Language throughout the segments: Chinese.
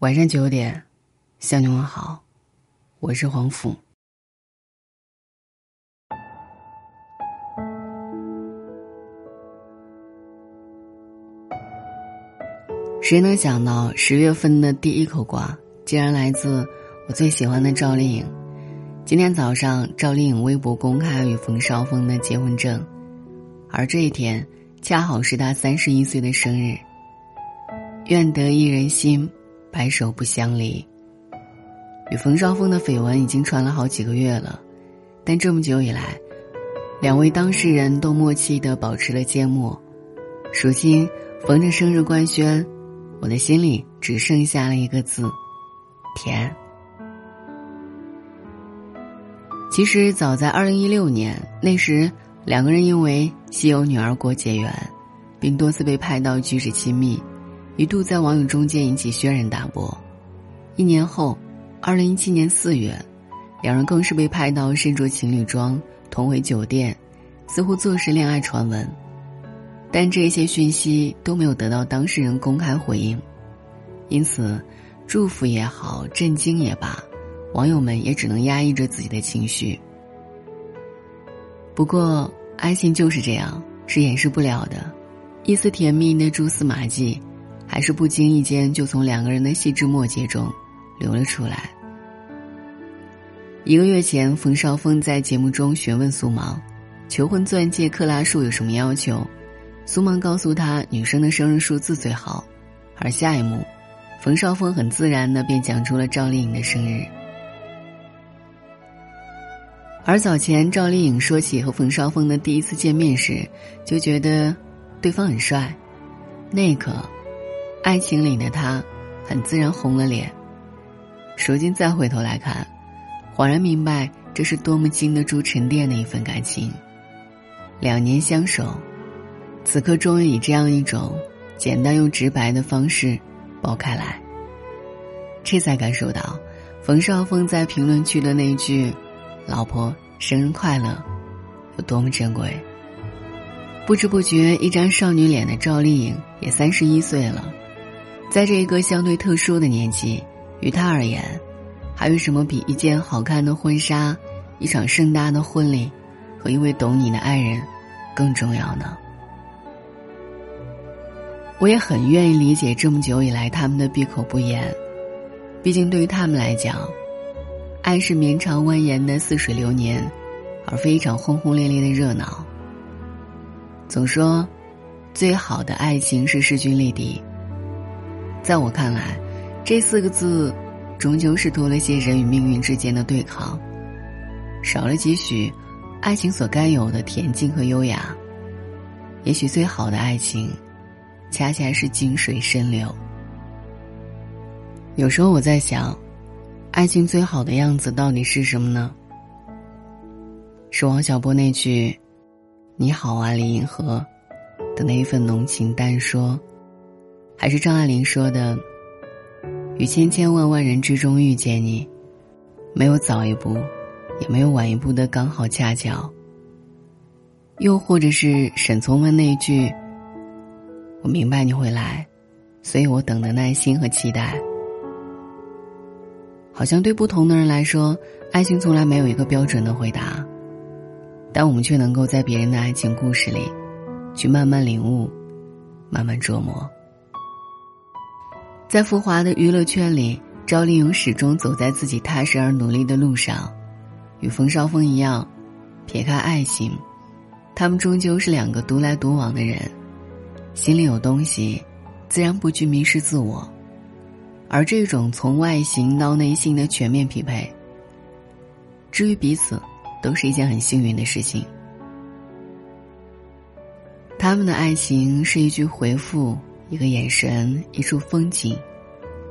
晚上九点，向你问好，我是黄甫。谁能想到十月份的第一口瓜，竟然来自我最喜欢的赵丽颖？今天早上，赵丽颖微博公开与冯绍峰的结婚证，而这一天恰好是她三十一岁的生日。愿得一人心。白首不相离。与冯绍峰的绯闻已经传了好几个月了，但这么久以来，两位当事人都默契的保持了缄默。如今逢着生日官宣，我的心里只剩下了一个字：甜。其实早在二零一六年，那时两个人因为稀有女儿国结缘，并多次被拍到举止亲密。一度在网友中间引起轩然大波，一年后，二零一七年四月，两人更是被拍到身着情侣装同回酒店，似乎坐实恋爱传闻。但这些讯息都没有得到当事人公开回应，因此，祝福也好，震惊也罢，网友们也只能压抑着自己的情绪。不过，爱情就是这样，是掩饰不了的，一丝甜蜜的蛛丝马迹。还是不经意间就从两个人的细枝末节中流了出来。一个月前，冯绍峰在节目中询问苏芒，求婚钻戒克拉数有什么要求？苏芒告诉他，女生的生日数字最好。而下一幕，冯绍峰很自然的便讲出了赵丽颖的生日。而早前，赵丽颖说起和冯绍峰的第一次见面时，就觉得对方很帅，那一刻。爱情里的他，很自然红了脸。如今再回头来看，恍然明白这是多么经得住沉淀的一份感情。两年相守，此刻终于以这样一种简单又直白的方式爆开来。这才感受到，冯绍峰在评论区的那句“老婆生日快乐”有多么珍贵。不知不觉，一张少女脸的赵丽颖也三十一岁了。在这一个相对特殊的年纪，于他而言，还有什么比一件好看的婚纱、一场盛大的婚礼和一位懂你的爱人更重要呢？我也很愿意理解这么久以来他们的闭口不言，毕竟对于他们来讲，爱是绵长蜿蜒的似水流年，而非一场轰轰烈烈的热闹。总说，最好的爱情是势均力敌。在我看来，这四个字，终究是多了些人与命运之间的对抗，少了几许爱情所该有的恬静和优雅。也许最好的爱情，恰恰是静水深流。有时候我在想，爱情最好的样子到底是什么呢？是王小波那句“你好啊，李银河”的那一份浓情淡说。还是张爱玲说的：“于千千万万人之中遇见你，没有早一步，也没有晚一步的刚好恰巧。”又或者是沈从文那句：“我明白你会来，所以我等的耐心和期待。”好像对不同的人来说，爱情从来没有一个标准的回答，但我们却能够在别人的爱情故事里，去慢慢领悟，慢慢琢磨。在浮华的娱乐圈里，赵丽颖始终走在自己踏实而努力的路上，与冯绍峰一样，撇开爱情，他们终究是两个独来独往的人，心里有东西，自然不惧迷失自我，而这种从外形到内心的全面匹配，至于彼此，都是一件很幸运的事情。他们的爱情是一句回复。一个眼神，一处风景，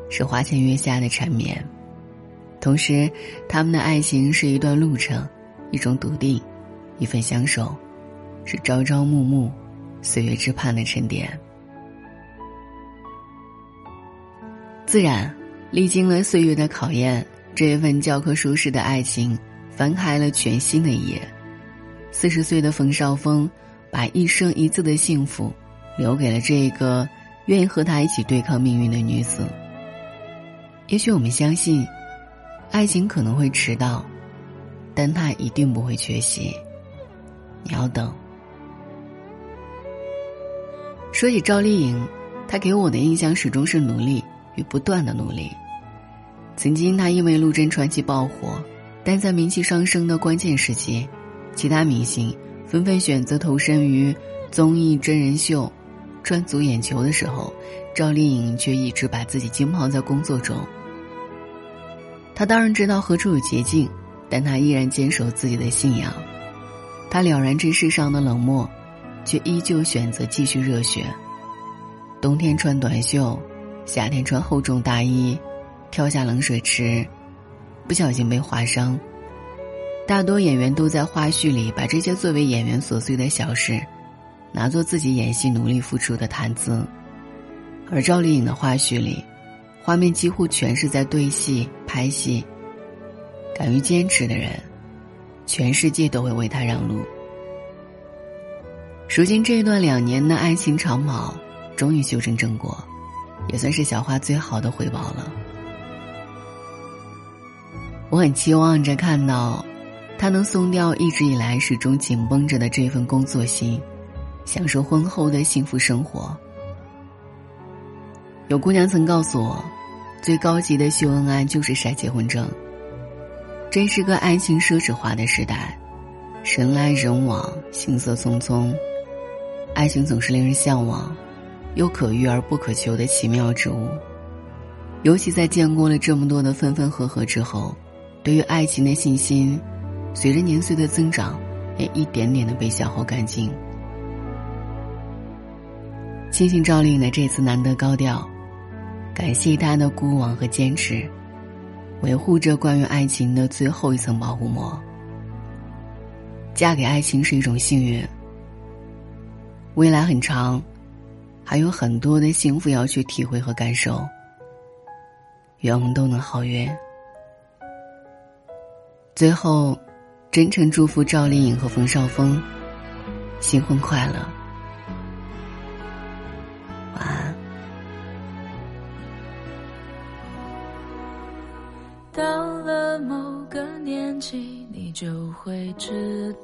是花前月下的缠绵；同时，他们的爱情是一段路程，一种笃定，一份相守，是朝朝暮暮，岁月之畔的沉淀。自然，历经了岁月的考验，这一份教科书式的爱情翻开了全新的一页。四十岁的冯绍峰，把一生一次的幸福，留给了这个。愿意和他一起对抗命运的女子，也许我们相信，爱情可能会迟到，但它一定不会缺席。你要等。说起赵丽颖，她给我的印象始终是努力与不断的努力。曾经，她因为《陆贞传奇》爆火，但在名气上升的关键时期，其他明星纷纷选择投身于综艺真人秀，赚足眼球的时候，赵丽颖却一直把自己浸泡在工作中。她当然知道何处有捷径，但她依然坚守自己的信仰。她了然这世上的冷漠。却依旧选择继续热血。冬天穿短袖，夏天穿厚重大衣，跳下冷水池，不小心被划伤。大多演员都在花絮里把这些作为演员琐碎的小事，拿作自己演戏努力付出的谈资。而赵丽颖的花絮里，画面几乎全是在对戏拍戏。敢于坚持的人，全世界都会为他让路。如今这一段两年的爱情长跑，终于修成正果，也算是小花最好的回报了。我很期望着看到，他能松掉一直以来始终紧绷着的这份工作心，享受婚后的幸福生活。有姑娘曾告诉我，最高级的秀恩爱就是晒结婚证。这是个爱情奢侈化的时代，人来人往，行色匆匆。爱情总是令人向往，又可遇而不可求的奇妙之物。尤其在见过了这么多的分分合合之后，对于爱情的信心，随着年岁的增长，也一点点的被消耗干净。庆幸赵丽颖的这次难得高调，感谢她的孤往和坚持，维护着关于爱情的最后一层保护膜。嫁给爱情是一种幸运。未来很长，还有很多的幸福要去体会和感受。愿我们都能好运。最后，真诚祝福赵丽颖和冯绍峰新婚快乐，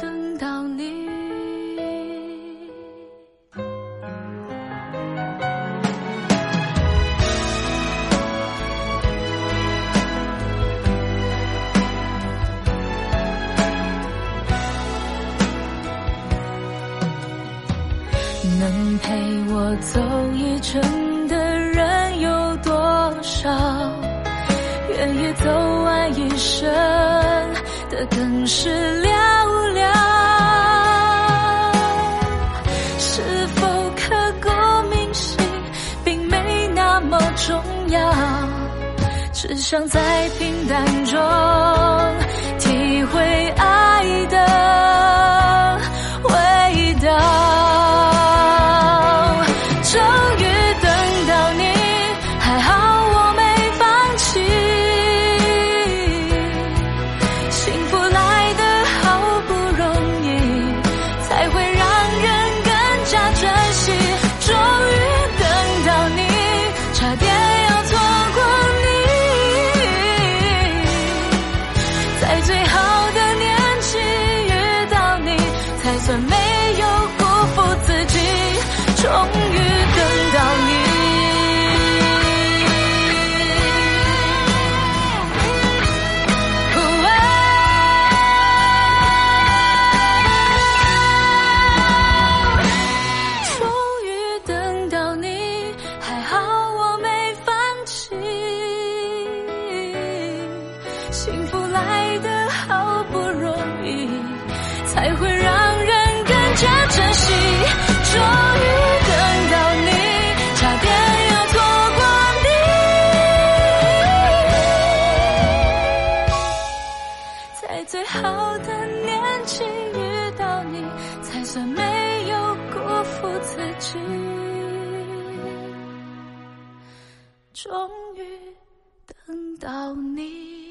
等到你。能陪我走一程的人有多少？愿意走完一生的更是。只想在平淡中。终于等到你。